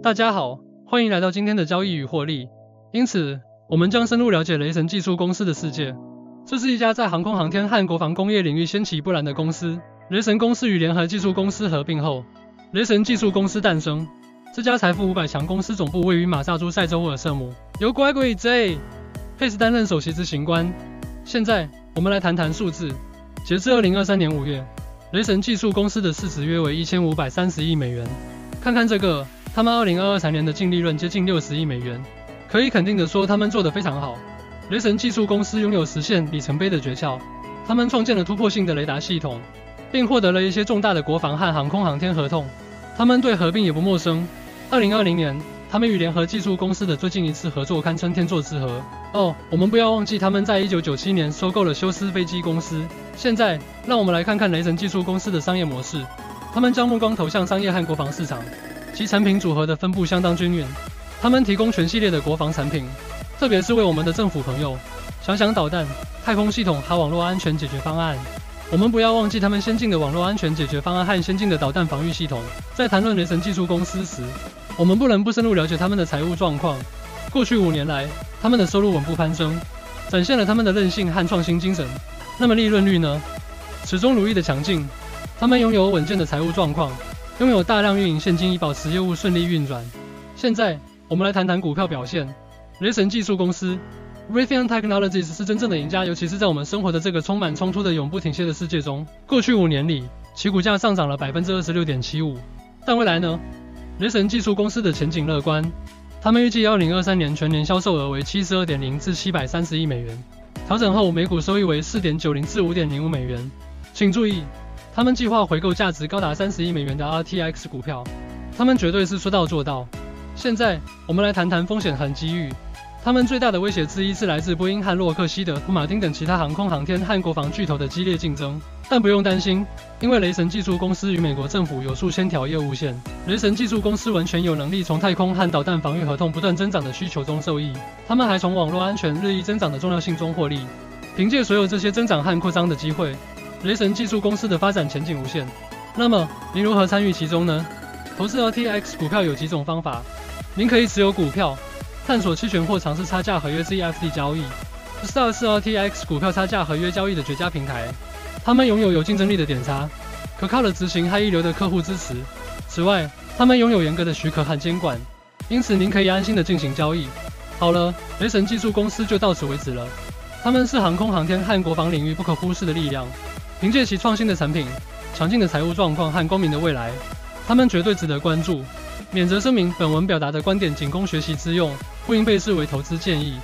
大家好，欢迎来到今天的交易与获利。因此，我们将深入了解雷神技术公司的世界。这是一家在航空航天和国防工业领域掀起波澜的公司。雷神公司与联合技术公司合并后，雷神技术公司诞生。这家财富五百强公司总部位于马萨诸塞州沃尔瑟姆，由 Gregory J. 佩斯担任首席执行官。现在，我们来谈谈数字。截至二零二三年五月，雷神技术公司的市值约为一千五百三十亿美元。看看这个，他们二零二二财年的净利润接近六十亿美元，可以肯定的说，他们做得非常好。雷神技术公司拥有实现里程碑的诀窍，他们创建了突破性的雷达系统，并获得了一些重大的国防和航空航天合同。他们对合并也不陌生。二零二零年，他们与联合技术公司的最近一次合作堪称天作之合。哦，我们不要忘记他们在一九九七年收购了休斯飞机公司。现在，让我们来看看雷神技术公司的商业模式。他们将目光投向商业和国防市场，其产品组合的分布相当均匀。他们提供全系列的国防产品，特别是为我们的政府朋友，想想导弹、太空系统和网络安全解决方案。我们不要忘记他们先进的网络安全解决方案和先进的导弹防御系统。在谈论雷神技术公司时，我们不能不深入了解他们的财务状况。过去五年来，他们的收入稳步攀升，展现了他们的韧性和创新精神。那么利润率呢？始终如一的强劲。他们拥有稳健的财务状况，拥有大量运营现金以保持业务顺利运转。现在，我们来谈谈股票表现。雷神技术公司。Raytheon Technologies 是真正的赢家，尤其是在我们生活的这个充满冲突的永不停歇的世界中。过去五年里，其股价上涨了百分之二十六点七五。但未来呢？雷神技术公司的前景乐观，他们预计二零二三年全年销售额为七十二点零至七百三十亿美元，调整后每股收益为四点九零至五点零五美元。请注意，他们计划回购价值高达三十亿美元的 RTX 股票，他们绝对是说到做到。现在，我们来谈谈风险和机遇。他们最大的威胁之一是来自波音和洛克希德、马丁等其他航空航天和国防巨头的激烈竞争。但不用担心，因为雷神技术公司与美国政府有数千条业务线，雷神技术公司完全有能力从太空和导弹防御合同不断增长的需求中受益。他们还从网络安全日益增长的重要性中获利。凭借所有这些增长和扩张的机会，雷神技术公司的发展前景无限。那么，您如何参与其中呢？投资 RTX 股票有几种方法，您可以持有股票。探索期权或尝试差价合约 （CFD） 交易，Star 是 RTX 股票差价合约交易的绝佳平台。他们拥有有竞争力的点差、可靠的执行和一流的客户支持。此外，他们拥有严格的许可和监管，因此您可以安心的进行交易。好了，雷神技术公司就到此为止了。他们是航空航天和国防领域不可忽视的力量。凭借其创新的产品、强劲的财务状况和光明的未来，他们绝对值得关注。免责声明：本文表达的观点仅供学习之用，不应被视为投资建议。